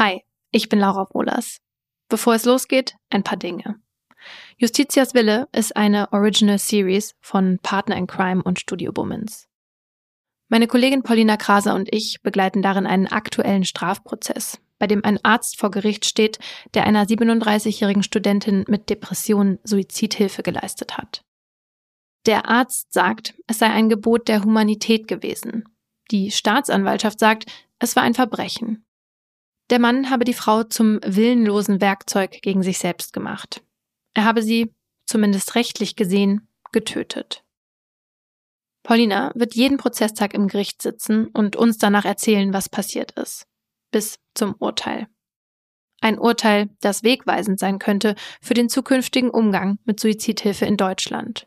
Hi, ich bin Laura Wohlers. Bevor es losgeht, ein paar Dinge. Justitias Wille ist eine Original Series von Partner in Crime und Studio Bummens. Meine Kollegin Paulina Kraser und ich begleiten darin einen aktuellen Strafprozess, bei dem ein Arzt vor Gericht steht, der einer 37-jährigen Studentin mit Depression Suizidhilfe geleistet hat. Der Arzt sagt, es sei ein Gebot der Humanität gewesen. Die Staatsanwaltschaft sagt, es war ein Verbrechen. Der Mann habe die Frau zum willenlosen Werkzeug gegen sich selbst gemacht. Er habe sie, zumindest rechtlich gesehen, getötet. Paulina wird jeden Prozesstag im Gericht sitzen und uns danach erzählen, was passiert ist. Bis zum Urteil. Ein Urteil, das wegweisend sein könnte für den zukünftigen Umgang mit Suizidhilfe in Deutschland.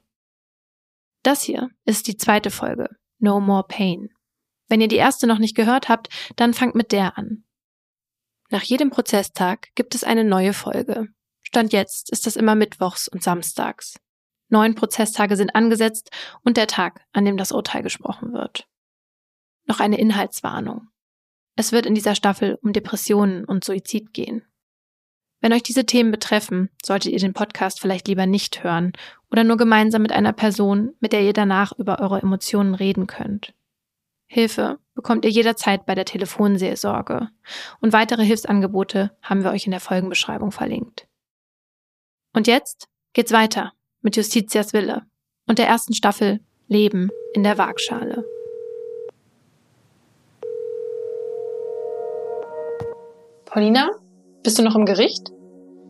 Das hier ist die zweite Folge, No More Pain. Wenn ihr die erste noch nicht gehört habt, dann fangt mit der an. Nach jedem Prozesstag gibt es eine neue Folge. Stand jetzt ist das immer mittwochs und samstags. Neun Prozesstage sind angesetzt und der Tag, an dem das Urteil gesprochen wird. Noch eine Inhaltswarnung. Es wird in dieser Staffel um Depressionen und Suizid gehen. Wenn euch diese Themen betreffen, solltet ihr den Podcast vielleicht lieber nicht hören oder nur gemeinsam mit einer Person, mit der ihr danach über eure Emotionen reden könnt. Hilfe bekommt ihr jederzeit bei der Telefonseelsorge. Und weitere Hilfsangebote haben wir euch in der Folgenbeschreibung verlinkt. Und jetzt geht's weiter mit Justitias Wille und der ersten Staffel Leben in der Waagschale. Paulina, bist du noch im Gericht?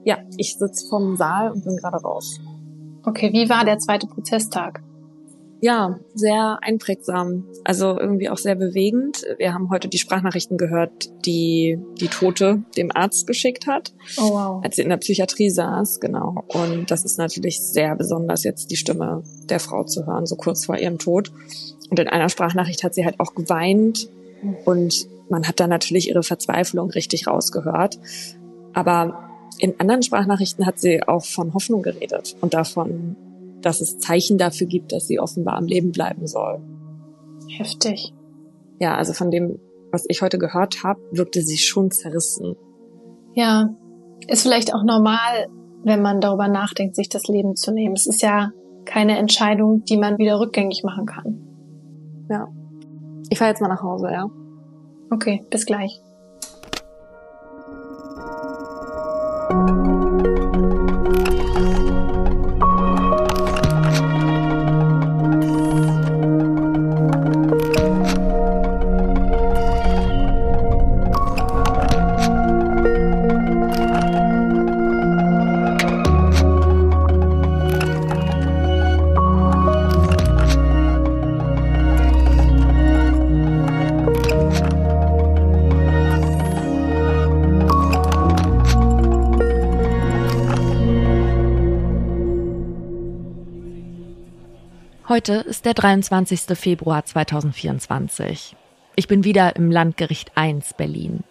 Ja, ich sitze vom Saal und bin gerade raus. Okay, wie war der zweite Prozesstag? Ja, sehr einprägsam. Also irgendwie auch sehr bewegend. Wir haben heute die Sprachnachrichten gehört, die die Tote dem Arzt geschickt hat, oh, wow. als sie in der Psychiatrie saß, genau. Und das ist natürlich sehr besonders, jetzt die Stimme der Frau zu hören, so kurz vor ihrem Tod. Und in einer Sprachnachricht hat sie halt auch geweint und man hat da natürlich ihre Verzweiflung richtig rausgehört. Aber in anderen Sprachnachrichten hat sie auch von Hoffnung geredet und davon, dass es Zeichen dafür gibt, dass sie offenbar am Leben bleiben soll. Heftig. Ja, also von dem, was ich heute gehört habe, wirkte sie schon zerrissen. Ja, ist vielleicht auch normal, wenn man darüber nachdenkt, sich das Leben zu nehmen. Es ist ja keine Entscheidung, die man wieder rückgängig machen kann. Ja. Ich fahre jetzt mal nach Hause, ja. Okay, bis gleich. Heute ist der 23. Februar 2024. Ich bin wieder im Landgericht 1 Berlin.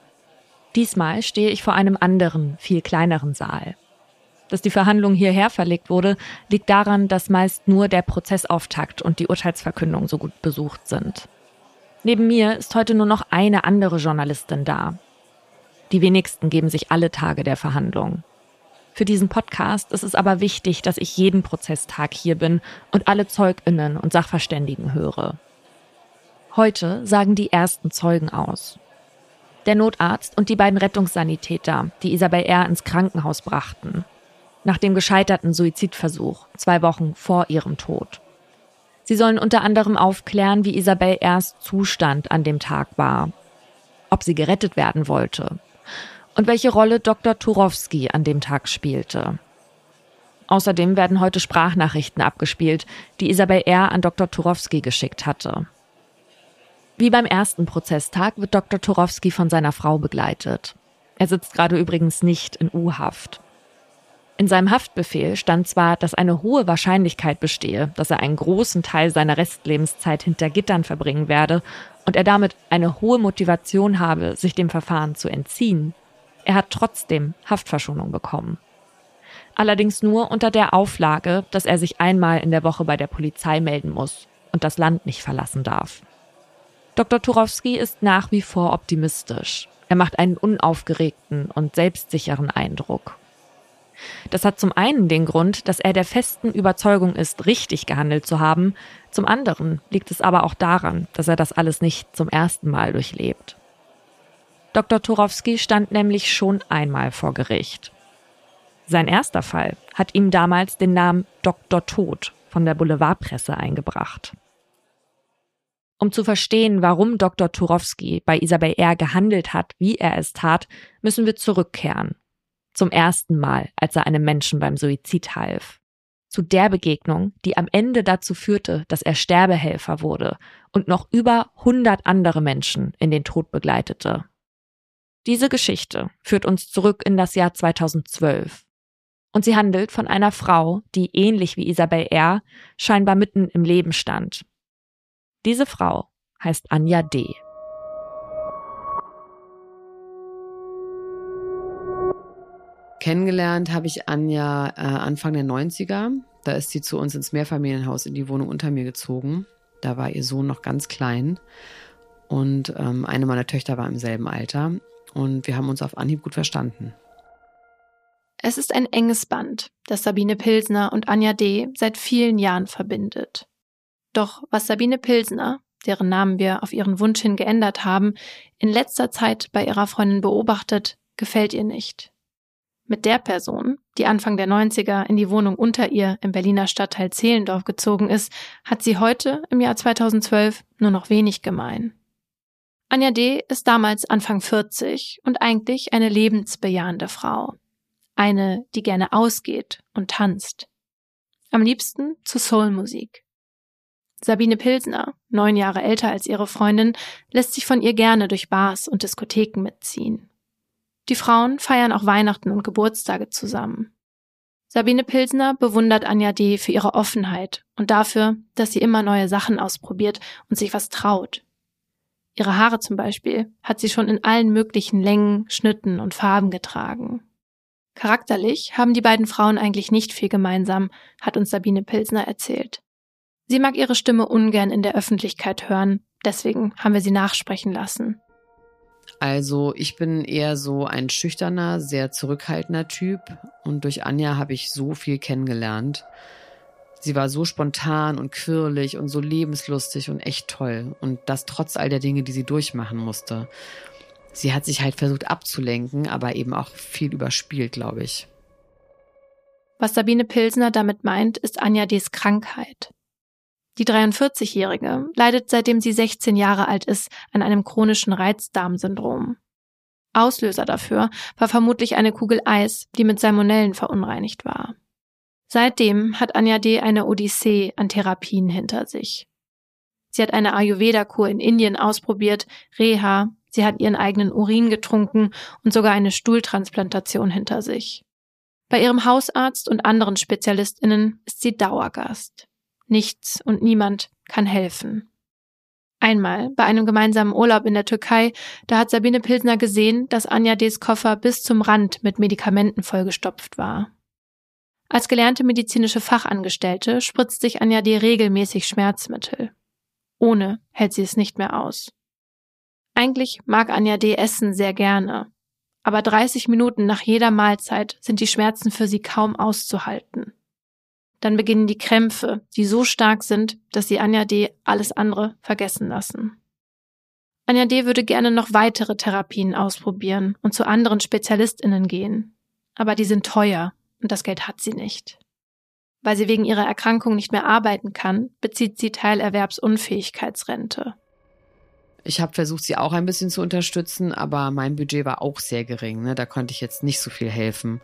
Diesmal stehe ich vor einem anderen, viel kleineren Saal. Dass die Verhandlung hierher verlegt wurde, liegt daran, dass meist nur der Prozessauftakt und die Urteilsverkündung so gut besucht sind. Neben mir ist heute nur noch eine andere Journalistin da. Die wenigsten geben sich alle Tage der Verhandlung. Für diesen Podcast ist es aber wichtig, dass ich jeden Prozesstag hier bin und alle Zeuginnen und Sachverständigen höre. Heute sagen die ersten Zeugen aus. Der Notarzt und die beiden Rettungssanitäter, die Isabel R. ins Krankenhaus brachten. Nach dem gescheiterten Suizidversuch, zwei Wochen vor ihrem Tod. Sie sollen unter anderem aufklären, wie Isabel R.'s Zustand an dem Tag war. Ob sie gerettet werden wollte und welche Rolle Dr. Turowski an dem Tag spielte. Außerdem werden heute Sprachnachrichten abgespielt, die Isabel R. an Dr. Turowski geschickt hatte. Wie beim ersten Prozesstag wird Dr. Turowski von seiner Frau begleitet. Er sitzt gerade übrigens nicht in U-Haft. In seinem Haftbefehl stand zwar, dass eine hohe Wahrscheinlichkeit bestehe, dass er einen großen Teil seiner Restlebenszeit hinter Gittern verbringen werde und er damit eine hohe Motivation habe, sich dem Verfahren zu entziehen. Er hat trotzdem Haftverschonung bekommen. Allerdings nur unter der Auflage, dass er sich einmal in der Woche bei der Polizei melden muss und das Land nicht verlassen darf. Dr. Turowski ist nach wie vor optimistisch. Er macht einen unaufgeregten und selbstsicheren Eindruck. Das hat zum einen den Grund, dass er der festen Überzeugung ist, richtig gehandelt zu haben, zum anderen liegt es aber auch daran, dass er das alles nicht zum ersten Mal durchlebt. Dr. Turowski stand nämlich schon einmal vor Gericht. Sein erster Fall hat ihm damals den Namen Dr. Tod von der Boulevardpresse eingebracht. Um zu verstehen, warum Dr. Turowski bei Isabel R. gehandelt hat, wie er es tat, müssen wir zurückkehren. Zum ersten Mal, als er einem Menschen beim Suizid half. Zu der Begegnung, die am Ende dazu führte, dass er Sterbehelfer wurde und noch über 100 andere Menschen in den Tod begleitete. Diese Geschichte führt uns zurück in das Jahr 2012. Und sie handelt von einer Frau, die ähnlich wie Isabel R. scheinbar mitten im Leben stand. Diese Frau heißt Anja D. Kennengelernt habe ich Anja äh, Anfang der 90er. Da ist sie zu uns ins Mehrfamilienhaus in die Wohnung unter mir gezogen. Da war ihr Sohn noch ganz klein. Und ähm, eine meiner Töchter war im selben Alter. Und wir haben uns auf Anhieb gut verstanden. Es ist ein enges Band, das Sabine Pilsner und Anja D. seit vielen Jahren verbindet. Doch was Sabine Pilsner, deren Namen wir auf ihren Wunsch hin geändert haben, in letzter Zeit bei ihrer Freundin beobachtet, gefällt ihr nicht. Mit der Person, die Anfang der 90er in die Wohnung unter ihr im Berliner Stadtteil Zehlendorf gezogen ist, hat sie heute im Jahr 2012 nur noch wenig gemein. Anja D. ist damals Anfang 40 und eigentlich eine lebensbejahende Frau. Eine, die gerne ausgeht und tanzt. Am liebsten zu Soulmusik. Sabine Pilsner, neun Jahre älter als ihre Freundin, lässt sich von ihr gerne durch Bars und Diskotheken mitziehen. Die Frauen feiern auch Weihnachten und Geburtstage zusammen. Sabine Pilsner bewundert Anja D. für ihre Offenheit und dafür, dass sie immer neue Sachen ausprobiert und sich was traut. Ihre Haare zum Beispiel hat sie schon in allen möglichen Längen, Schnitten und Farben getragen. Charakterlich haben die beiden Frauen eigentlich nicht viel gemeinsam, hat uns Sabine Pilsner erzählt. Sie mag ihre Stimme ungern in der Öffentlichkeit hören, deswegen haben wir sie nachsprechen lassen. Also ich bin eher so ein schüchterner, sehr zurückhaltender Typ und durch Anja habe ich so viel kennengelernt. Sie war so spontan und quirlig und so lebenslustig und echt toll und das trotz all der Dinge, die sie durchmachen musste. Sie hat sich halt versucht abzulenken, aber eben auch viel überspielt, glaube ich. Was Sabine Pilsner damit meint, ist Anja Ds Krankheit. Die 43-Jährige leidet seitdem sie 16 Jahre alt ist an einem chronischen Reizdarmsyndrom. Auslöser dafür war vermutlich eine Kugel Eis, die mit Salmonellen verunreinigt war. Seitdem hat Anja D. eine Odyssee an Therapien hinter sich. Sie hat eine Ayurveda-Kur in Indien ausprobiert, Reha, sie hat ihren eigenen Urin getrunken und sogar eine Stuhltransplantation hinter sich. Bei ihrem Hausarzt und anderen SpezialistInnen ist sie Dauergast. Nichts und niemand kann helfen. Einmal bei einem gemeinsamen Urlaub in der Türkei, da hat Sabine Pilsner gesehen, dass Anja D.s Koffer bis zum Rand mit Medikamenten vollgestopft war. Als gelernte medizinische Fachangestellte spritzt sich Anja D. regelmäßig Schmerzmittel. Ohne hält sie es nicht mehr aus. Eigentlich mag Anja D. Essen sehr gerne, aber 30 Minuten nach jeder Mahlzeit sind die Schmerzen für sie kaum auszuhalten. Dann beginnen die Krämpfe, die so stark sind, dass sie Anja D. alles andere vergessen lassen. Anja D. würde gerne noch weitere Therapien ausprobieren und zu anderen SpezialistInnen gehen. Aber die sind teuer und das Geld hat sie nicht. Weil sie wegen ihrer Erkrankung nicht mehr arbeiten kann, bezieht sie Teilerwerbsunfähigkeitsrente. Ich habe versucht, sie auch ein bisschen zu unterstützen, aber mein Budget war auch sehr gering. Ne? Da konnte ich jetzt nicht so viel helfen.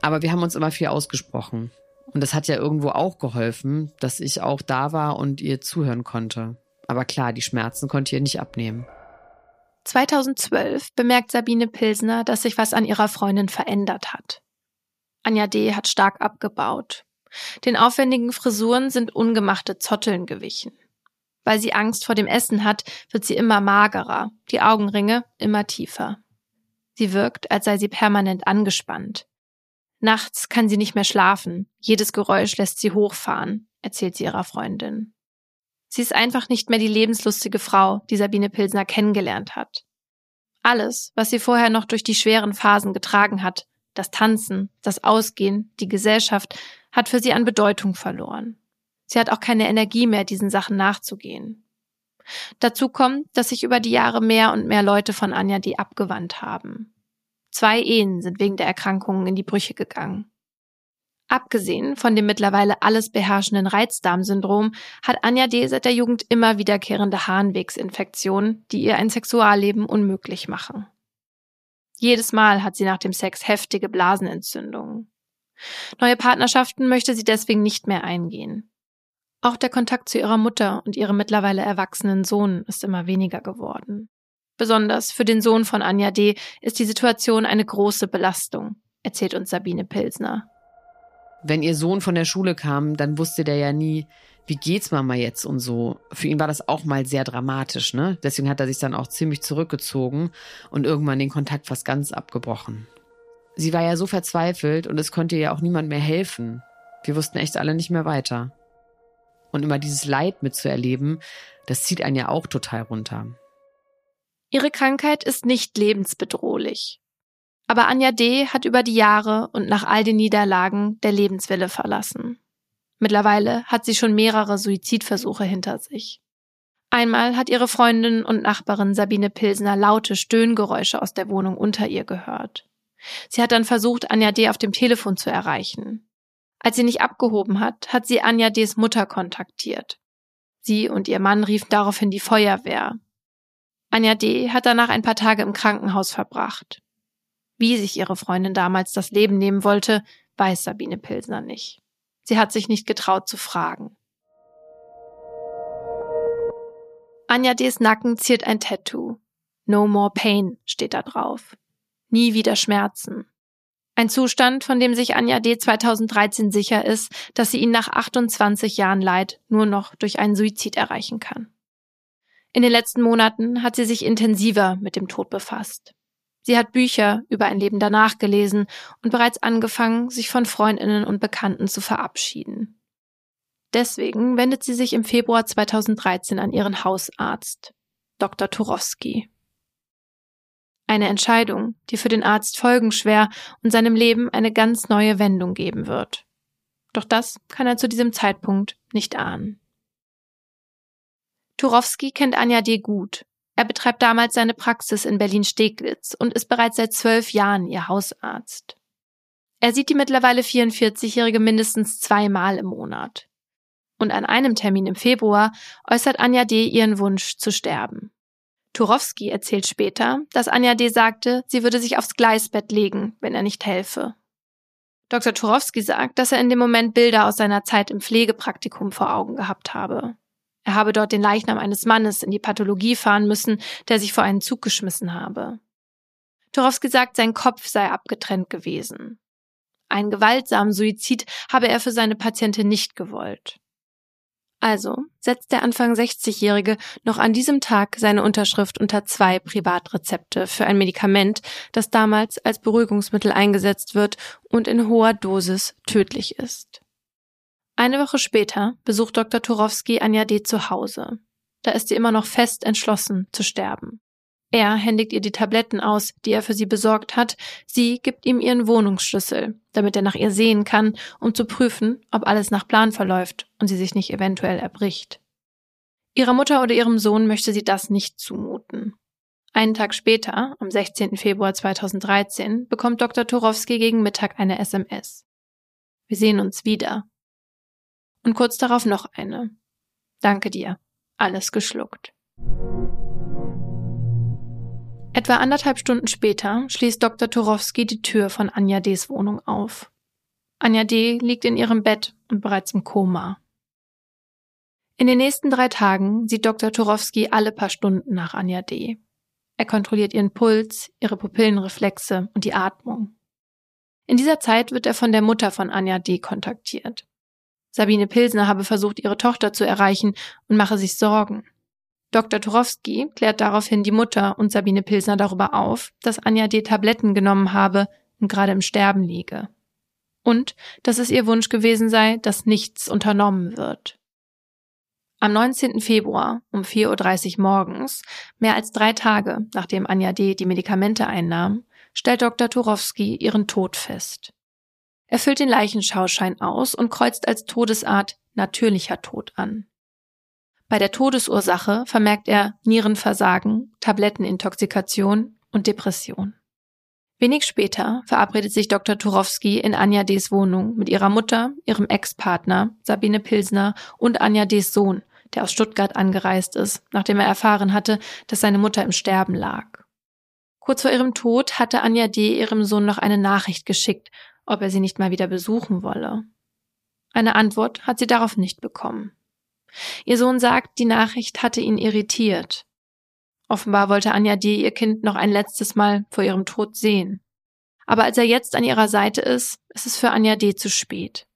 Aber wir haben uns immer viel ausgesprochen. Und das hat ja irgendwo auch geholfen, dass ich auch da war und ihr zuhören konnte. Aber klar, die Schmerzen konnte ihr nicht abnehmen. 2012 bemerkt Sabine Pilsner, dass sich was an ihrer Freundin verändert hat. Anja D. hat stark abgebaut. Den aufwendigen Frisuren sind ungemachte Zotteln gewichen. Weil sie Angst vor dem Essen hat, wird sie immer magerer, die Augenringe immer tiefer. Sie wirkt, als sei sie permanent angespannt. Nachts kann sie nicht mehr schlafen. Jedes Geräusch lässt sie hochfahren, erzählt sie ihrer Freundin. Sie ist einfach nicht mehr die lebenslustige Frau, die Sabine Pilsner kennengelernt hat. Alles, was sie vorher noch durch die schweren Phasen getragen hat, das Tanzen, das Ausgehen, die Gesellschaft, hat für sie an Bedeutung verloren. Sie hat auch keine Energie mehr, diesen Sachen nachzugehen. Dazu kommt, dass sich über die Jahre mehr und mehr Leute von Anja D. abgewandt haben. Zwei Ehen sind wegen der Erkrankungen in die Brüche gegangen. Abgesehen von dem mittlerweile alles beherrschenden Reizdarmsyndrom hat Anja D. seit der Jugend immer wiederkehrende Harnwegsinfektionen, die ihr ein Sexualleben unmöglich machen. Jedes Mal hat sie nach dem Sex heftige Blasenentzündungen. Neue Partnerschaften möchte sie deswegen nicht mehr eingehen. Auch der Kontakt zu ihrer Mutter und ihrem mittlerweile erwachsenen Sohn ist immer weniger geworden. Besonders für den Sohn von Anja D. ist die Situation eine große Belastung, erzählt uns Sabine Pilsner. Wenn ihr Sohn von der Schule kam, dann wusste der ja nie, wie geht's Mama jetzt und so. Für ihn war das auch mal sehr dramatisch, ne? Deswegen hat er sich dann auch ziemlich zurückgezogen und irgendwann den Kontakt fast ganz abgebrochen. Sie war ja so verzweifelt und es konnte ihr auch niemand mehr helfen. Wir wussten echt alle nicht mehr weiter. Und immer dieses Leid mitzuerleben, das zieht einen ja auch total runter. Ihre Krankheit ist nicht lebensbedrohlich. Aber Anja D. hat über die Jahre und nach all den Niederlagen der Lebenswille verlassen. Mittlerweile hat sie schon mehrere Suizidversuche hinter sich. Einmal hat ihre Freundin und Nachbarin Sabine Pilsner laute Stöhngeräusche aus der Wohnung unter ihr gehört. Sie hat dann versucht, Anja D. auf dem Telefon zu erreichen. Als sie nicht abgehoben hat, hat sie Anja D.s Mutter kontaktiert. Sie und ihr Mann riefen daraufhin die Feuerwehr. Anja D. hat danach ein paar Tage im Krankenhaus verbracht. Wie sich ihre Freundin damals das Leben nehmen wollte, weiß Sabine Pilsner nicht. Sie hat sich nicht getraut zu fragen. Anja D.s Nacken ziert ein Tattoo. No more pain steht da drauf. Nie wieder Schmerzen. Ein Zustand, von dem sich Anja D. 2013 sicher ist, dass sie ihn nach 28 Jahren Leid nur noch durch einen Suizid erreichen kann. In den letzten Monaten hat sie sich intensiver mit dem Tod befasst. Sie hat Bücher über ein Leben danach gelesen und bereits angefangen, sich von Freundinnen und Bekannten zu verabschieden. Deswegen wendet sie sich im Februar 2013 an ihren Hausarzt, Dr. Turowski. Eine Entscheidung, die für den Arzt folgenschwer und seinem Leben eine ganz neue Wendung geben wird. Doch das kann er zu diesem Zeitpunkt nicht ahnen. Turowski kennt Anja D. gut er betreibt damals seine Praxis in Berlin-Steglitz und ist bereits seit zwölf Jahren ihr Hausarzt. Er sieht die mittlerweile 44-Jährige mindestens zweimal im Monat. Und an einem Termin im Februar äußert Anja D. ihren Wunsch zu sterben. Turowski erzählt später, dass Anja D. sagte, sie würde sich aufs Gleisbett legen, wenn er nicht helfe. Dr. Turowski sagt, dass er in dem Moment Bilder aus seiner Zeit im Pflegepraktikum vor Augen gehabt habe. Er habe dort den Leichnam eines Mannes in die Pathologie fahren müssen, der sich vor einen Zug geschmissen habe. Turowski sagt, sein Kopf sei abgetrennt gewesen. Einen gewaltsamen Suizid habe er für seine Patientin nicht gewollt. Also setzt der Anfang 60-Jährige noch an diesem Tag seine Unterschrift unter zwei Privatrezepte für ein Medikament, das damals als Beruhigungsmittel eingesetzt wird und in hoher Dosis tödlich ist. Eine Woche später besucht Dr. Turowski Anja D. zu Hause. Da ist sie immer noch fest entschlossen zu sterben. Er händigt ihr die Tabletten aus, die er für sie besorgt hat. Sie gibt ihm ihren Wohnungsschlüssel, damit er nach ihr sehen kann, um zu prüfen, ob alles nach Plan verläuft und sie sich nicht eventuell erbricht. Ihrer Mutter oder ihrem Sohn möchte sie das nicht zumuten. Einen Tag später, am 16. Februar 2013, bekommt Dr. Turowski gegen Mittag eine SMS. Wir sehen uns wieder und kurz darauf noch eine. Danke dir. Alles geschluckt. Etwa anderthalb Stunden später schließt Dr. Turowski die Tür von Anja D.s Wohnung auf. Anja D. liegt in ihrem Bett und bereits im Koma. In den nächsten drei Tagen sieht Dr. Turowski alle paar Stunden nach Anja D. Er kontrolliert ihren Puls, ihre Pupillenreflexe und die Atmung. In dieser Zeit wird er von der Mutter von Anja D. kontaktiert. Sabine Pilsner habe versucht, ihre Tochter zu erreichen und mache sich Sorgen. Dr. Turowski klärt daraufhin die Mutter und Sabine Pilsner darüber auf, dass Anja D. Tabletten genommen habe und gerade im Sterben liege. Und dass es ihr Wunsch gewesen sei, dass nichts unternommen wird. Am 19. Februar um 4.30 Uhr morgens, mehr als drei Tage nachdem Anja D. die Medikamente einnahm, stellt Dr. Turowski ihren Tod fest. Er füllt den Leichenschauschein aus und kreuzt als Todesart natürlicher Tod an. Bei der Todesursache vermerkt er Nierenversagen, Tablettenintoxikation und Depression. Wenig später verabredet sich Dr. Turowski in Anja D.s Wohnung mit ihrer Mutter, ihrem Ex-Partner Sabine Pilsner und Anja D.s Sohn, der aus Stuttgart angereist ist, nachdem er erfahren hatte, dass seine Mutter im Sterben lag. Kurz vor ihrem Tod hatte Anja D. ihrem Sohn noch eine Nachricht geschickt, ob er sie nicht mal wieder besuchen wolle. Eine Antwort hat sie darauf nicht bekommen. Ihr Sohn sagt, die Nachricht hatte ihn irritiert. Offenbar wollte Anja D. ihr Kind noch ein letztes Mal vor ihrem Tod sehen. Aber als er jetzt an ihrer Seite ist, ist es für Anja D. zu spät.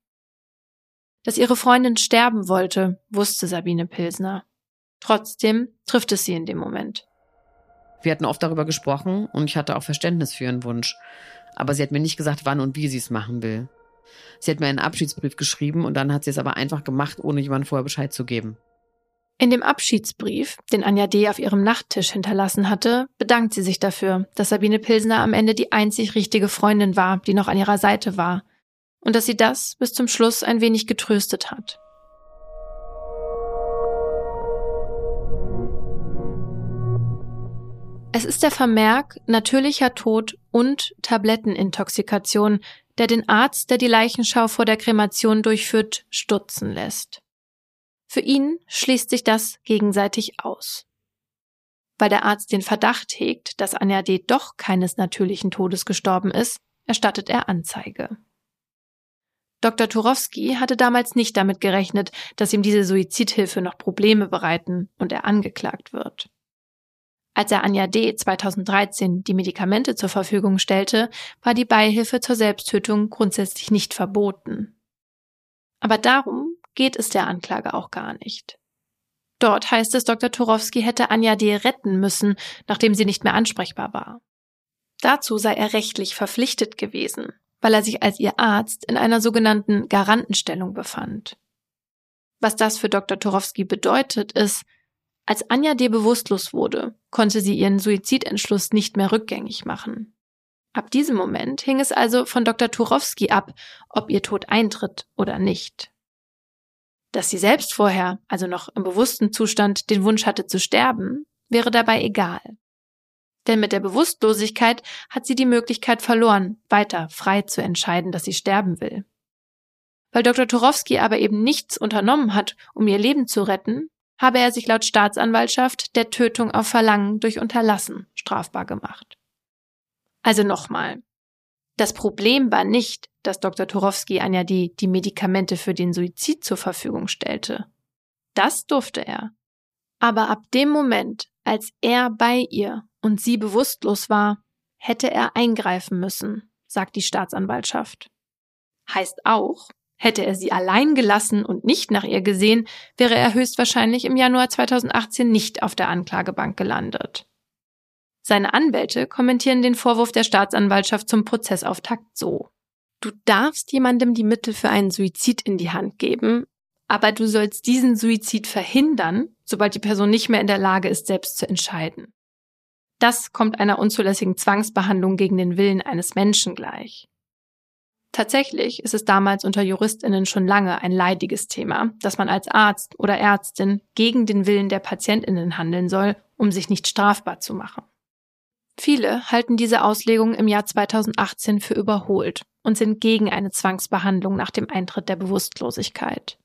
Dass ihre Freundin sterben wollte, wusste Sabine Pilsner. Trotzdem trifft es sie in dem Moment. Wir hatten oft darüber gesprochen und ich hatte auch Verständnis für ihren Wunsch. Aber sie hat mir nicht gesagt, wann und wie sie es machen will. Sie hat mir einen Abschiedsbrief geschrieben und dann hat sie es aber einfach gemacht, ohne jemand vorher Bescheid zu geben. In dem Abschiedsbrief, den Anja D. auf ihrem Nachttisch hinterlassen hatte, bedankt sie sich dafür, dass Sabine Pilsner am Ende die einzig richtige Freundin war, die noch an ihrer Seite war, und dass sie das bis zum Schluss ein wenig getröstet hat. Es ist der Vermerk natürlicher Tod und Tablettenintoxikation, der den Arzt, der die Leichenschau vor der Kremation durchführt, stutzen lässt. Für ihn schließt sich das gegenseitig aus. Weil der Arzt den Verdacht hegt, dass Anja D. doch keines natürlichen Todes gestorben ist, erstattet er Anzeige. Dr. Turowski hatte damals nicht damit gerechnet, dass ihm diese Suizidhilfe noch Probleme bereiten und er angeklagt wird. Als er Anja D. 2013 die Medikamente zur Verfügung stellte, war die Beihilfe zur Selbsttötung grundsätzlich nicht verboten. Aber darum geht es der Anklage auch gar nicht. Dort heißt es, Dr. Turowski hätte Anja D. retten müssen, nachdem sie nicht mehr ansprechbar war. Dazu sei er rechtlich verpflichtet gewesen, weil er sich als ihr Arzt in einer sogenannten Garantenstellung befand. Was das für Dr. Turowski bedeutet, ist, als Anja D. bewusstlos wurde, konnte sie ihren Suizidentschluss nicht mehr rückgängig machen. Ab diesem Moment hing es also von Dr. Turowski ab, ob ihr Tod eintritt oder nicht. Dass sie selbst vorher, also noch im bewussten Zustand, den Wunsch hatte zu sterben, wäre dabei egal. Denn mit der Bewusstlosigkeit hat sie die Möglichkeit verloren, weiter frei zu entscheiden, dass sie sterben will. Weil Dr. Turowski aber eben nichts unternommen hat, um ihr Leben zu retten, habe er sich laut Staatsanwaltschaft der Tötung auf Verlangen durch Unterlassen strafbar gemacht. Also nochmal. Das Problem war nicht, dass Dr. Turowski Anja die, die Medikamente für den Suizid zur Verfügung stellte. Das durfte er. Aber ab dem Moment, als er bei ihr und sie bewusstlos war, hätte er eingreifen müssen, sagt die Staatsanwaltschaft. Heißt auch, hätte er sie allein gelassen und nicht nach ihr gesehen, wäre er höchstwahrscheinlich im Januar 2018 nicht auf der Anklagebank gelandet. Seine Anwälte kommentieren den Vorwurf der Staatsanwaltschaft zum Prozessauftakt so. Du darfst jemandem die Mittel für einen Suizid in die Hand geben, aber du sollst diesen Suizid verhindern, sobald die Person nicht mehr in der Lage ist, selbst zu entscheiden. Das kommt einer unzulässigen Zwangsbehandlung gegen den Willen eines Menschen gleich. Tatsächlich ist es damals unter Juristinnen schon lange ein leidiges Thema, dass man als Arzt oder Ärztin gegen den Willen der Patientinnen handeln soll, um sich nicht strafbar zu machen. Viele halten diese Auslegung im Jahr 2018 für überholt und sind gegen eine Zwangsbehandlung nach dem Eintritt der Bewusstlosigkeit.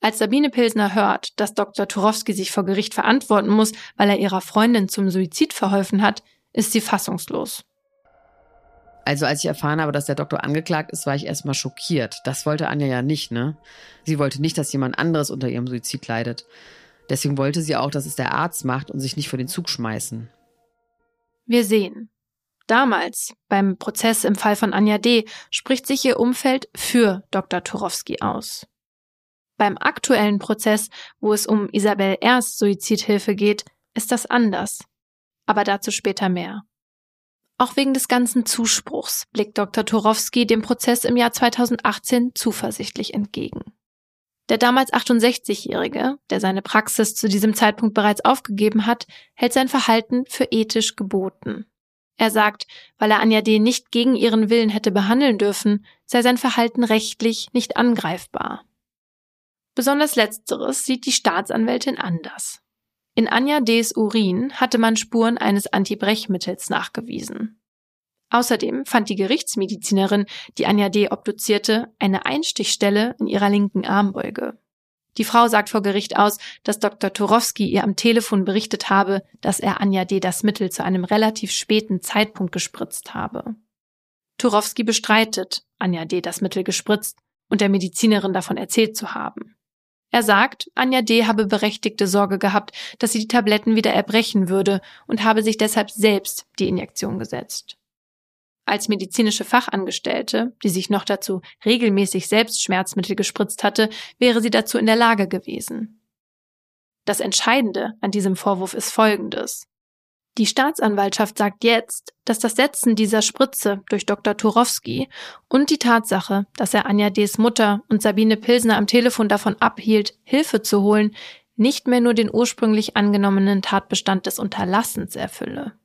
Als Sabine Pilsner hört, dass Dr. Turowski sich vor Gericht verantworten muss, weil er ihrer Freundin zum Suizid verholfen hat, ist sie fassungslos. Also als ich erfahren habe, dass der Doktor angeklagt ist, war ich erstmal schockiert. Das wollte Anja ja nicht, ne? Sie wollte nicht, dass jemand anderes unter ihrem Suizid leidet. Deswegen wollte sie auch, dass es der Arzt macht und sich nicht vor den Zug schmeißen. Wir sehen, Damals, beim Prozess im Fall von Anja D., spricht sich ihr Umfeld für Dr. Turowski aus. Beim aktuellen Prozess, wo es um Isabel R.'s Suizidhilfe geht, ist das anders. Aber dazu später mehr. Auch wegen des ganzen Zuspruchs blickt Dr. Turowski dem Prozess im Jahr 2018 zuversichtlich entgegen. Der damals 68-Jährige, der seine Praxis zu diesem Zeitpunkt bereits aufgegeben hat, hält sein Verhalten für ethisch geboten. Er sagt, weil er Anja D. nicht gegen ihren Willen hätte behandeln dürfen, sei sein Verhalten rechtlich nicht angreifbar. Besonders letzteres sieht die Staatsanwältin anders. In Anja D.s Urin hatte man Spuren eines Antibrechmittels nachgewiesen. Außerdem fand die Gerichtsmedizinerin, die Anja D. obduzierte, eine Einstichstelle in ihrer linken Armbeuge. Die Frau sagt vor Gericht aus, dass Dr. Turowski ihr am Telefon berichtet habe, dass er Anja D. das Mittel zu einem relativ späten Zeitpunkt gespritzt habe. Turowski bestreitet, Anja D. das Mittel gespritzt und der Medizinerin davon erzählt zu haben. Er sagt, Anja D. habe berechtigte Sorge gehabt, dass sie die Tabletten wieder erbrechen würde und habe sich deshalb selbst die Injektion gesetzt. Als medizinische Fachangestellte, die sich noch dazu regelmäßig selbst Schmerzmittel gespritzt hatte, wäre sie dazu in der Lage gewesen. Das Entscheidende an diesem Vorwurf ist Folgendes. Die Staatsanwaltschaft sagt jetzt, dass das Setzen dieser Spritze durch Dr. Turowski und die Tatsache, dass er Anja D.s Mutter und Sabine Pilsner am Telefon davon abhielt, Hilfe zu holen, nicht mehr nur den ursprünglich angenommenen Tatbestand des Unterlassens erfülle.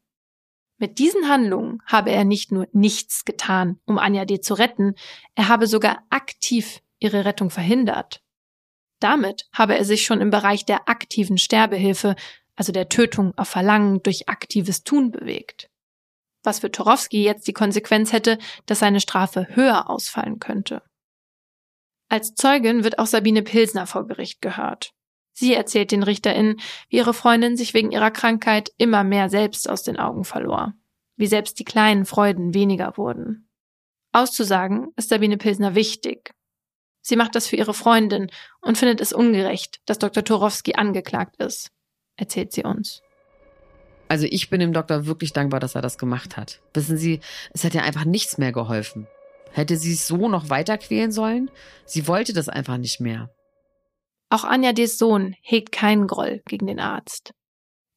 Mit diesen Handlungen habe er nicht nur nichts getan, um Anja D. zu retten, er habe sogar aktiv ihre Rettung verhindert. Damit habe er sich schon im Bereich der aktiven Sterbehilfe, also der Tötung auf Verlangen durch aktives Tun bewegt. Was für Torowski jetzt die Konsequenz hätte, dass seine Strafe höher ausfallen könnte. Als Zeugin wird auch Sabine Pilsner vor Gericht gehört. Sie erzählt den RichterInnen, wie ihre Freundin sich wegen ihrer Krankheit immer mehr selbst aus den Augen verlor. Wie selbst die kleinen Freuden weniger wurden. Auszusagen ist Sabine Pilsner wichtig. Sie macht das für ihre Freundin und findet es ungerecht, dass Dr. Torowski angeklagt ist, erzählt sie uns. Also ich bin dem Doktor wirklich dankbar, dass er das gemacht hat. Wissen Sie, es hat ja einfach nichts mehr geholfen. Hätte sie es so noch weiter quälen sollen? Sie wollte das einfach nicht mehr. Auch Anja D.s Sohn hegt keinen Groll gegen den Arzt.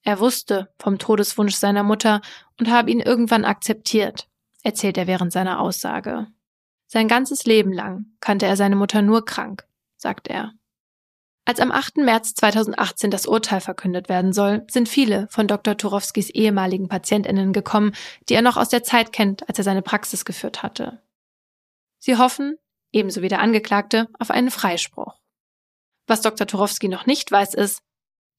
Er wusste vom Todeswunsch seiner Mutter und habe ihn irgendwann akzeptiert, erzählt er während seiner Aussage. Sein ganzes Leben lang kannte er seine Mutter nur krank, sagt er. Als am 8. März 2018 das Urteil verkündet werden soll, sind viele von Dr. Turowskis ehemaligen Patientinnen gekommen, die er noch aus der Zeit kennt, als er seine Praxis geführt hatte. Sie hoffen, ebenso wie der Angeklagte, auf einen Freispruch. Was Dr. Turowski noch nicht weiß, ist,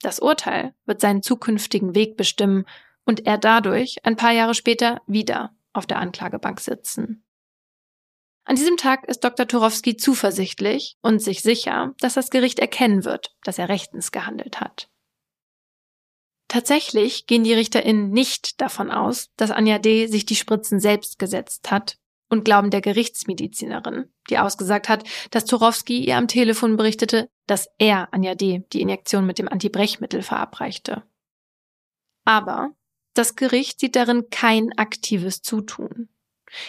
das Urteil wird seinen zukünftigen Weg bestimmen und er dadurch ein paar Jahre später wieder auf der Anklagebank sitzen. An diesem Tag ist Dr. Turowski zuversichtlich und sich sicher, dass das Gericht erkennen wird, dass er rechtens gehandelt hat. Tatsächlich gehen die RichterInnen nicht davon aus, dass Anja D. sich die Spritzen selbst gesetzt hat, und glauben der Gerichtsmedizinerin, die ausgesagt hat, dass Turowski ihr am Telefon berichtete, dass er Anja D. die Injektion mit dem Antibrechmittel verabreichte. Aber das Gericht sieht darin kein aktives Zutun.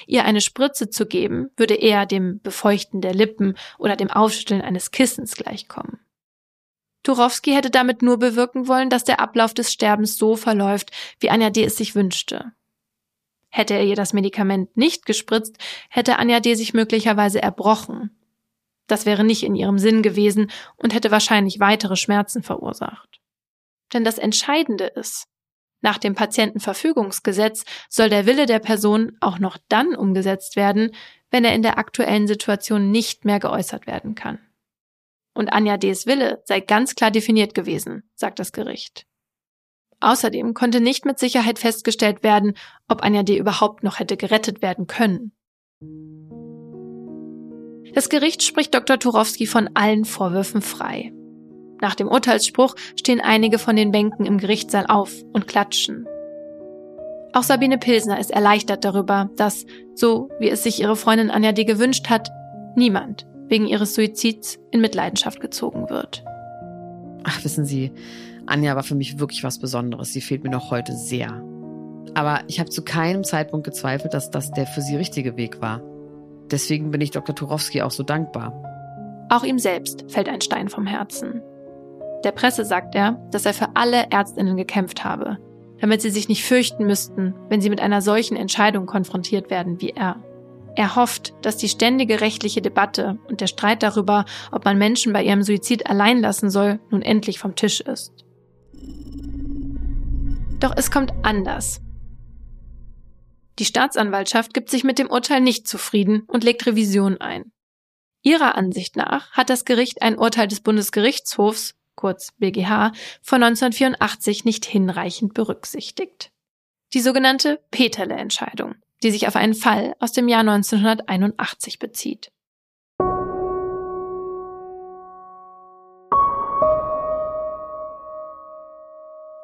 Ihr eine Spritze zu geben, würde eher dem Befeuchten der Lippen oder dem Aufschütteln eines Kissens gleichkommen. Turowski hätte damit nur bewirken wollen, dass der Ablauf des Sterbens so verläuft, wie Anja D. es sich wünschte. Hätte er ihr das Medikament nicht gespritzt, hätte Anja D. sich möglicherweise erbrochen. Das wäre nicht in ihrem Sinn gewesen und hätte wahrscheinlich weitere Schmerzen verursacht. Denn das Entscheidende ist, nach dem Patientenverfügungsgesetz soll der Wille der Person auch noch dann umgesetzt werden, wenn er in der aktuellen Situation nicht mehr geäußert werden kann. Und Anja D.s Wille sei ganz klar definiert gewesen, sagt das Gericht. Außerdem konnte nicht mit Sicherheit festgestellt werden, ob Anja D. überhaupt noch hätte gerettet werden können. Das Gericht spricht Dr. Turowski von allen Vorwürfen frei. Nach dem Urteilsspruch stehen einige von den Bänken im Gerichtssaal auf und klatschen. Auch Sabine Pilsner ist erleichtert darüber, dass, so wie es sich ihre Freundin Anja D. gewünscht hat, niemand wegen ihres Suizids in Mitleidenschaft gezogen wird. Ach, wissen Sie, Anja war für mich wirklich was Besonderes. Sie fehlt mir noch heute sehr. Aber ich habe zu keinem Zeitpunkt gezweifelt, dass das der für sie richtige Weg war. Deswegen bin ich Dr. Turowski auch so dankbar. Auch ihm selbst fällt ein Stein vom Herzen. Der Presse sagt er, dass er für alle Ärztinnen gekämpft habe, damit sie sich nicht fürchten müssten, wenn sie mit einer solchen Entscheidung konfrontiert werden wie er. Er hofft, dass die ständige rechtliche Debatte und der Streit darüber, ob man Menschen bei ihrem Suizid allein lassen soll, nun endlich vom Tisch ist. Doch es kommt anders. Die Staatsanwaltschaft gibt sich mit dem Urteil nicht zufrieden und legt Revision ein. Ihrer Ansicht nach hat das Gericht ein Urteil des Bundesgerichtshofs, kurz BGH, von 1984 nicht hinreichend berücksichtigt. Die sogenannte Peterle-Entscheidung, die sich auf einen Fall aus dem Jahr 1981 bezieht.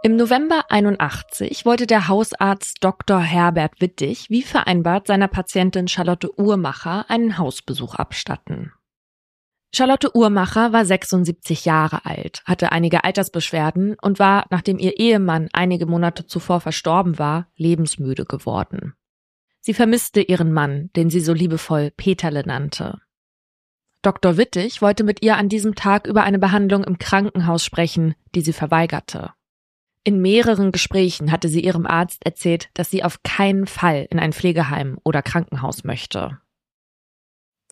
Im November 81 wollte der Hausarzt Dr. Herbert Wittig wie vereinbart seiner Patientin Charlotte Uhrmacher einen Hausbesuch abstatten. Charlotte Uhrmacher war 76 Jahre alt, hatte einige Altersbeschwerden und war, nachdem ihr Ehemann einige Monate zuvor verstorben war, lebensmüde geworden. Sie vermisste ihren Mann, den sie so liebevoll Peterle nannte. Dr. Wittig wollte mit ihr an diesem Tag über eine Behandlung im Krankenhaus sprechen, die sie verweigerte. In mehreren Gesprächen hatte sie ihrem Arzt erzählt, dass sie auf keinen Fall in ein Pflegeheim oder Krankenhaus möchte.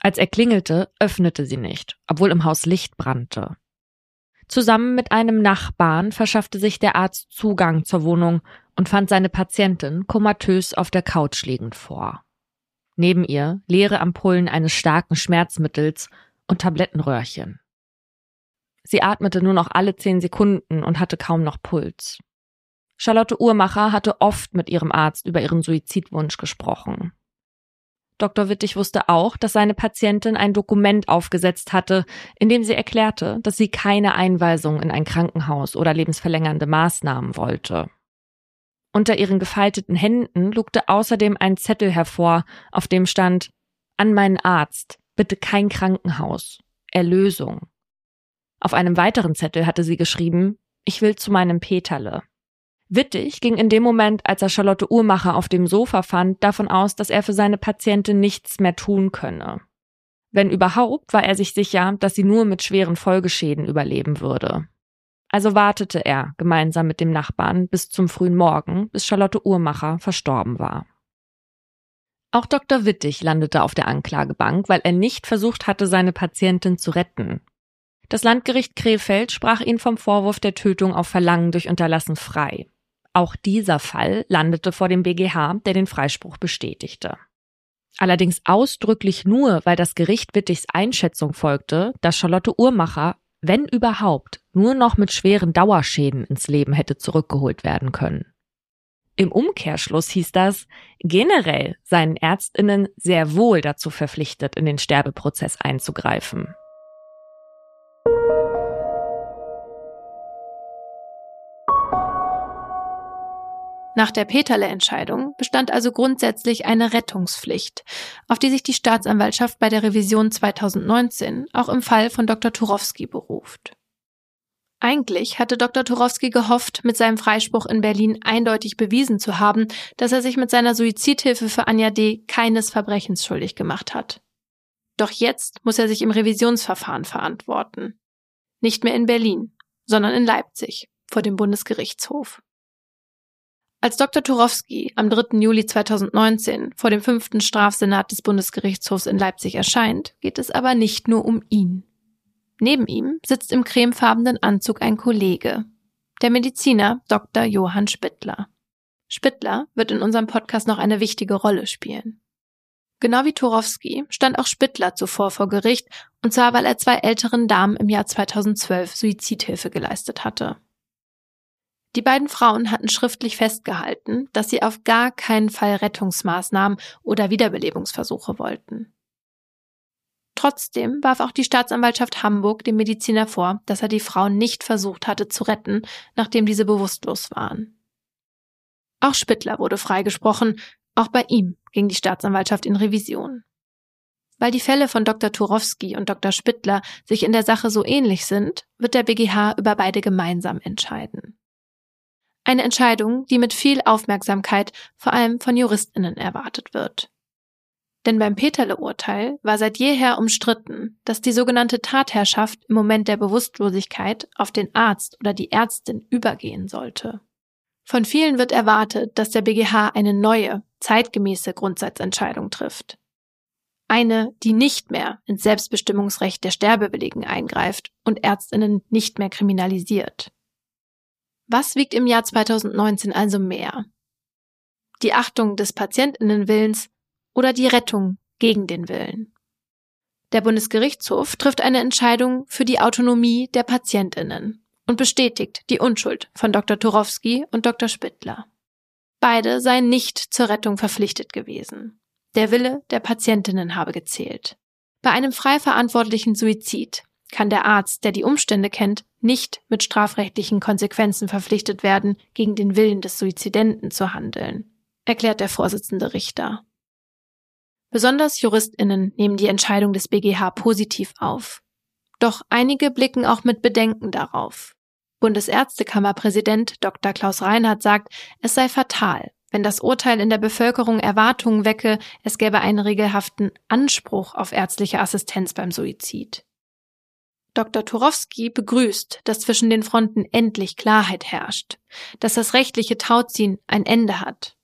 Als er klingelte, öffnete sie nicht, obwohl im Haus Licht brannte. Zusammen mit einem Nachbarn verschaffte sich der Arzt Zugang zur Wohnung und fand seine Patientin komatös auf der Couch liegend vor. Neben ihr leere Ampullen eines starken Schmerzmittels und Tablettenröhrchen. Sie atmete nur noch alle zehn Sekunden und hatte kaum noch Puls. Charlotte Uhrmacher hatte oft mit ihrem Arzt über ihren Suizidwunsch gesprochen. Dr. Wittig wusste auch, dass seine Patientin ein Dokument aufgesetzt hatte, in dem sie erklärte, dass sie keine Einweisung in ein Krankenhaus oder lebensverlängernde Maßnahmen wollte. Unter ihren gefalteten Händen lugte außerdem ein Zettel hervor, auf dem stand An meinen Arzt, bitte kein Krankenhaus. Erlösung. Auf einem weiteren Zettel hatte sie geschrieben Ich will zu meinem Peterle. Wittig ging in dem Moment, als er Charlotte Uhrmacher auf dem Sofa fand, davon aus, dass er für seine Patientin nichts mehr tun könne. Wenn überhaupt, war er sich sicher, dass sie nur mit schweren Folgeschäden überleben würde. Also wartete er gemeinsam mit dem Nachbarn bis zum frühen Morgen, bis Charlotte Uhrmacher verstorben war. Auch Dr. Wittig landete auf der Anklagebank, weil er nicht versucht hatte, seine Patientin zu retten. Das Landgericht Krefeld sprach ihn vom Vorwurf der Tötung auf Verlangen durch Unterlassen frei. Auch dieser Fall landete vor dem BGH, der den Freispruch bestätigte. Allerdings ausdrücklich nur, weil das Gericht Wittigs Einschätzung folgte, dass Charlotte Uhrmacher, wenn überhaupt, nur noch mit schweren Dauerschäden ins Leben hätte zurückgeholt werden können. Im Umkehrschluss hieß das, generell seien Ärztinnen sehr wohl dazu verpflichtet, in den Sterbeprozess einzugreifen. Nach der Peterle-Entscheidung bestand also grundsätzlich eine Rettungspflicht, auf die sich die Staatsanwaltschaft bei der Revision 2019 auch im Fall von Dr. Turowski beruft. Eigentlich hatte Dr. Turowski gehofft, mit seinem Freispruch in Berlin eindeutig bewiesen zu haben, dass er sich mit seiner Suizidhilfe für Anja D. keines Verbrechens schuldig gemacht hat. Doch jetzt muss er sich im Revisionsverfahren verantworten. Nicht mehr in Berlin, sondern in Leipzig vor dem Bundesgerichtshof. Als Dr. Turowski am 3. Juli 2019 vor dem fünften Strafsenat des Bundesgerichtshofs in Leipzig erscheint, geht es aber nicht nur um ihn. Neben ihm sitzt im cremefarbenen Anzug ein Kollege, der Mediziner Dr. Johann Spittler. Spittler wird in unserem Podcast noch eine wichtige Rolle spielen. Genau wie Turowski stand auch Spittler zuvor vor Gericht, und zwar weil er zwei älteren Damen im Jahr 2012 Suizidhilfe geleistet hatte. Die beiden Frauen hatten schriftlich festgehalten, dass sie auf gar keinen Fall Rettungsmaßnahmen oder Wiederbelebungsversuche wollten. Trotzdem warf auch die Staatsanwaltschaft Hamburg dem Mediziner vor, dass er die Frauen nicht versucht hatte zu retten, nachdem diese bewusstlos waren. Auch Spittler wurde freigesprochen, auch bei ihm ging die Staatsanwaltschaft in Revision. Weil die Fälle von Dr. Turowski und Dr. Spittler sich in der Sache so ähnlich sind, wird der BGH über beide gemeinsam entscheiden. Eine Entscheidung, die mit viel Aufmerksamkeit vor allem von Juristinnen erwartet wird. Denn beim Peterle-Urteil war seit jeher umstritten, dass die sogenannte Tatherrschaft im Moment der Bewusstlosigkeit auf den Arzt oder die Ärztin übergehen sollte. Von vielen wird erwartet, dass der BGH eine neue, zeitgemäße Grundsatzentscheidung trifft. Eine, die nicht mehr ins Selbstbestimmungsrecht der Sterbewilligen eingreift und Ärztinnen nicht mehr kriminalisiert. Was wiegt im Jahr 2019 also mehr? Die Achtung des Patientinnenwillens oder die Rettung gegen den Willen? Der Bundesgerichtshof trifft eine Entscheidung für die Autonomie der Patientinnen und bestätigt die Unschuld von Dr. Turowski und Dr. Spittler. Beide seien nicht zur Rettung verpflichtet gewesen. Der Wille der Patientinnen habe gezählt. Bei einem frei verantwortlichen Suizid kann der Arzt, der die Umstände kennt, nicht mit strafrechtlichen Konsequenzen verpflichtet werden, gegen den Willen des Suizidenten zu handeln, erklärt der Vorsitzende Richter. Besonders Juristinnen nehmen die Entscheidung des BGH positiv auf. Doch einige blicken auch mit Bedenken darauf. Bundesärztekammerpräsident Dr. Klaus Reinhardt sagt, es sei fatal, wenn das Urteil in der Bevölkerung Erwartungen wecke, es gäbe einen regelhaften Anspruch auf ärztliche Assistenz beim Suizid. Dr. Turowski begrüßt, dass zwischen den Fronten endlich Klarheit herrscht, dass das rechtliche Tauziehen ein Ende hat,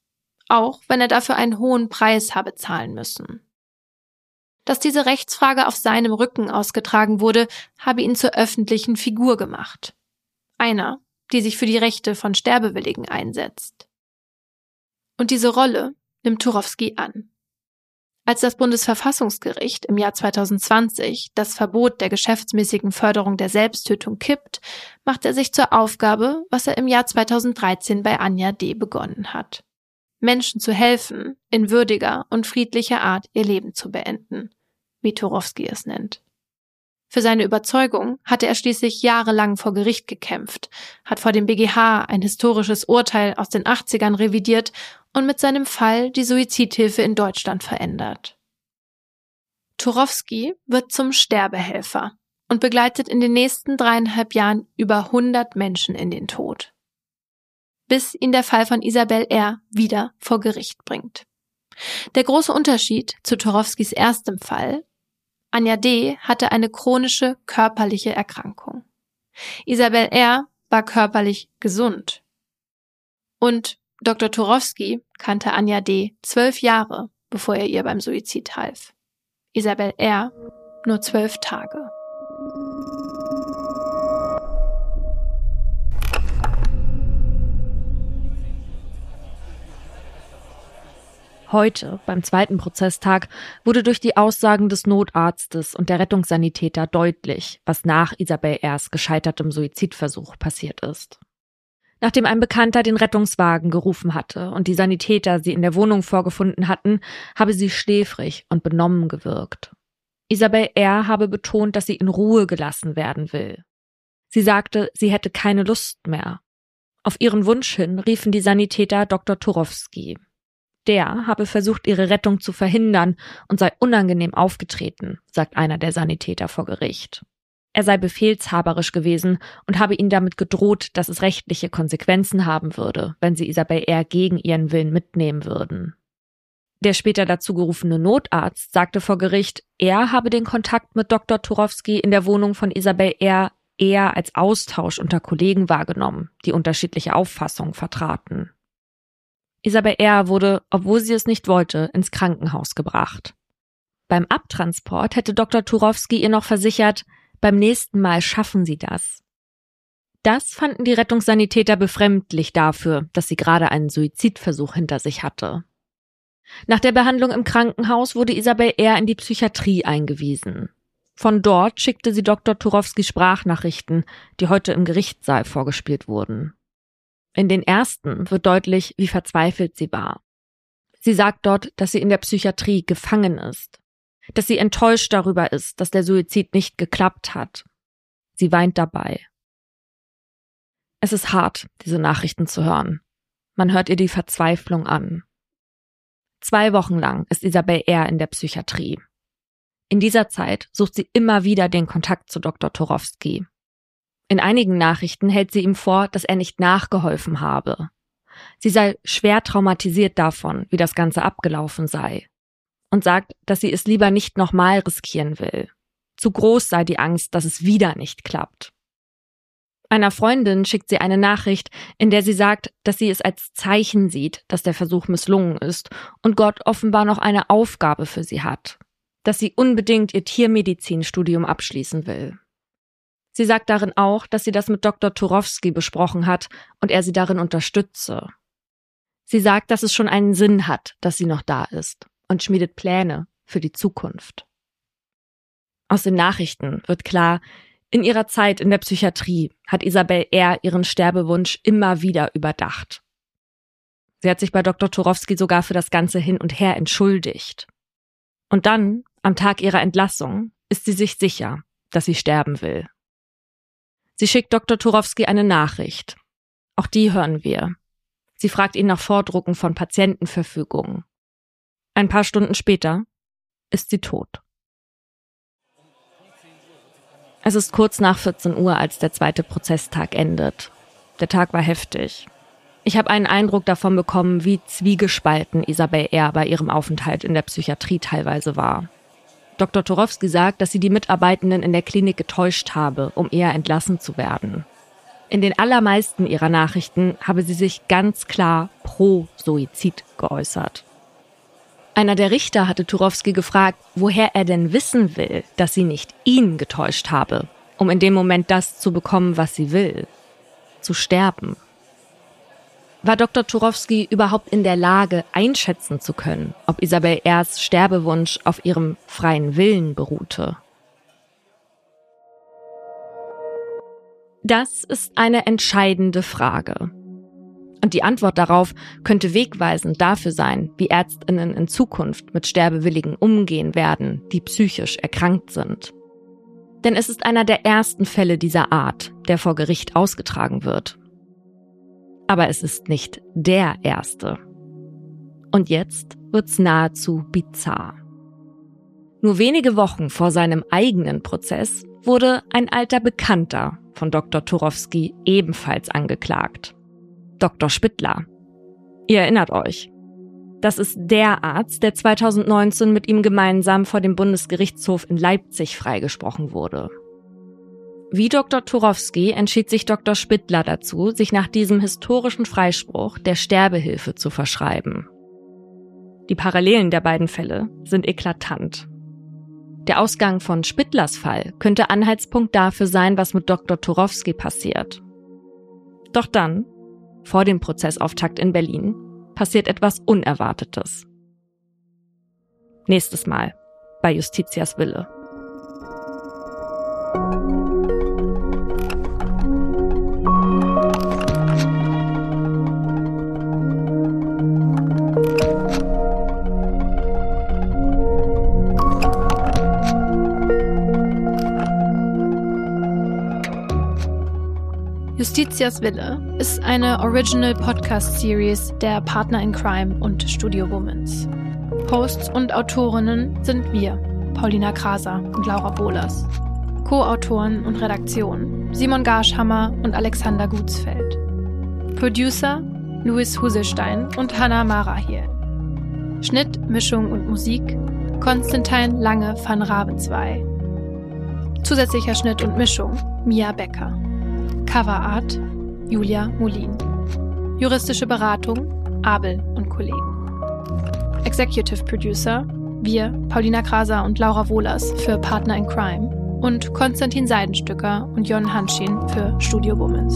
auch wenn er dafür einen hohen Preis habe zahlen müssen. Dass diese Rechtsfrage auf seinem Rücken ausgetragen wurde, habe ihn zur öffentlichen Figur gemacht. Einer, die sich für die Rechte von Sterbewilligen einsetzt. Und diese Rolle nimmt Turowski an. Als das Bundesverfassungsgericht im Jahr 2020 das Verbot der geschäftsmäßigen Förderung der Selbsttötung kippt, macht er sich zur Aufgabe, was er im Jahr 2013 bei Anja D. begonnen hat. Menschen zu helfen, in würdiger und friedlicher Art ihr Leben zu beenden, wie Turowski es nennt. Für seine Überzeugung hatte er schließlich jahrelang vor Gericht gekämpft, hat vor dem BGH ein historisches Urteil aus den 80ern revidiert und mit seinem Fall die Suizidhilfe in Deutschland verändert. Turowski wird zum Sterbehelfer und begleitet in den nächsten dreieinhalb Jahren über 100 Menschen in den Tod. Bis ihn der Fall von Isabel R. wieder vor Gericht bringt. Der große Unterschied zu Turowskis erstem Fall, Anja D. hatte eine chronische körperliche Erkrankung. Isabel R. war körperlich gesund. Und Dr. Turowski kannte Anja D. zwölf Jahre, bevor er ihr beim Suizid half. Isabel R. nur zwölf Tage. Heute, beim zweiten Prozesstag, wurde durch die Aussagen des Notarztes und der Rettungssanitäter deutlich, was nach Isabel R.'s gescheitertem Suizidversuch passiert ist. Nachdem ein Bekannter den Rettungswagen gerufen hatte und die Sanitäter sie in der Wohnung vorgefunden hatten, habe sie schläfrig und benommen gewirkt. Isabel R. habe betont, dass sie in Ruhe gelassen werden will. Sie sagte, sie hätte keine Lust mehr. Auf ihren Wunsch hin riefen die Sanitäter Dr. Turowski. Der habe versucht, ihre Rettung zu verhindern und sei unangenehm aufgetreten, sagt einer der Sanitäter vor Gericht. Er sei befehlshaberisch gewesen und habe ihn damit gedroht, dass es rechtliche Konsequenzen haben würde, wenn sie Isabel R. gegen ihren Willen mitnehmen würden. Der später dazu gerufene Notarzt sagte vor Gericht, er habe den Kontakt mit Dr. Turowski in der Wohnung von Isabel R. eher als Austausch unter Kollegen wahrgenommen, die unterschiedliche Auffassungen vertraten. Isabel R. wurde, obwohl sie es nicht wollte, ins Krankenhaus gebracht. Beim Abtransport hätte Dr. Turowski ihr noch versichert, beim nächsten Mal schaffen Sie das. Das fanden die Rettungssanitäter befremdlich dafür, dass sie gerade einen Suizidversuch hinter sich hatte. Nach der Behandlung im Krankenhaus wurde Isabel eher in die Psychiatrie eingewiesen. Von dort schickte sie Dr. Turowski Sprachnachrichten, die heute im Gerichtssaal vorgespielt wurden. In den ersten wird deutlich, wie verzweifelt sie war. Sie sagt dort, dass sie in der Psychiatrie gefangen ist dass sie enttäuscht darüber ist, dass der Suizid nicht geklappt hat. Sie weint dabei. Es ist hart, diese Nachrichten zu hören. Man hört ihr die Verzweiflung an. Zwei Wochen lang ist Isabel R. in der Psychiatrie. In dieser Zeit sucht sie immer wieder den Kontakt zu Dr. Torowski. In einigen Nachrichten hält sie ihm vor, dass er nicht nachgeholfen habe. Sie sei schwer traumatisiert davon, wie das Ganze abgelaufen sei und sagt, dass sie es lieber nicht nochmal riskieren will. Zu groß sei die Angst, dass es wieder nicht klappt. Einer Freundin schickt sie eine Nachricht, in der sie sagt, dass sie es als Zeichen sieht, dass der Versuch misslungen ist und Gott offenbar noch eine Aufgabe für sie hat. dass sie unbedingt ihr Tiermedizinstudium abschließen will. Sie sagt darin auch, dass sie das mit Dr. Turowski besprochen hat und er sie darin unterstütze. Sie sagt, dass es schon einen Sinn hat, dass sie noch da ist und schmiedet Pläne für die Zukunft. Aus den Nachrichten wird klar, in ihrer Zeit in der Psychiatrie hat Isabel R. ihren Sterbewunsch immer wieder überdacht. Sie hat sich bei Dr. Turowski sogar für das Ganze hin und her entschuldigt. Und dann, am Tag ihrer Entlassung, ist sie sich sicher, dass sie sterben will. Sie schickt Dr. Turowski eine Nachricht. Auch die hören wir. Sie fragt ihn nach Vordrucken von Patientenverfügungen. Ein paar Stunden später ist sie tot. Es ist kurz nach 14 Uhr, als der zweite Prozesstag endet. Der Tag war heftig. Ich habe einen Eindruck davon bekommen, wie zwiegespalten Isabel R. bei ihrem Aufenthalt in der Psychiatrie teilweise war. Dr. Torowski sagt, dass sie die Mitarbeitenden in der Klinik getäuscht habe, um eher entlassen zu werden. In den allermeisten ihrer Nachrichten habe sie sich ganz klar pro Suizid geäußert. Einer der Richter hatte Turowski gefragt, woher er denn wissen will, dass sie nicht ihn getäuscht habe, um in dem Moment das zu bekommen, was sie will. Zu sterben. War Dr. Turowski überhaupt in der Lage, einschätzen zu können, ob Isabel R.'s Sterbewunsch auf ihrem freien Willen beruhte? Das ist eine entscheidende Frage. Und die Antwort darauf könnte wegweisend dafür sein, wie Ärztinnen in Zukunft mit Sterbewilligen umgehen werden, die psychisch erkrankt sind. Denn es ist einer der ersten Fälle dieser Art, der vor Gericht ausgetragen wird. Aber es ist nicht der erste. Und jetzt wird's nahezu bizarr. Nur wenige Wochen vor seinem eigenen Prozess wurde ein alter Bekannter von Dr. Turowski ebenfalls angeklagt. Dr. Spittler. Ihr erinnert euch. Das ist der Arzt, der 2019 mit ihm gemeinsam vor dem Bundesgerichtshof in Leipzig freigesprochen wurde. Wie Dr. Turowski entschied sich Dr. Spittler dazu, sich nach diesem historischen Freispruch der Sterbehilfe zu verschreiben. Die Parallelen der beiden Fälle sind eklatant. Der Ausgang von Spittlers Fall könnte Anhaltspunkt dafür sein, was mit Dr. Turowski passiert. Doch dann vor dem Prozessauftakt in Berlin, passiert etwas Unerwartetes. Nächstes Mal bei Justitias Wille. Justitias Wille ist eine Original Podcast Series der Partner in Crime und Studio Womans. Hosts und Autorinnen sind wir, Paulina Kraser und Laura Bohlers. Co-Autoren und Redaktion Simon Garschhammer und Alexander Gutsfeld. Producer Louis Huselstein und Hannah Marahiel. Schnitt, Mischung und Musik Konstantin Lange van Ravenzwei. Zusätzlicher Schnitt und Mischung Mia Becker. Coverart Julia Molin. Juristische Beratung Abel und Kollegen. Executive Producer wir, Paulina Kraser und Laura Wohlers für Partner in Crime und Konstantin Seidenstücker und Jon Hanschin für Studio Womans.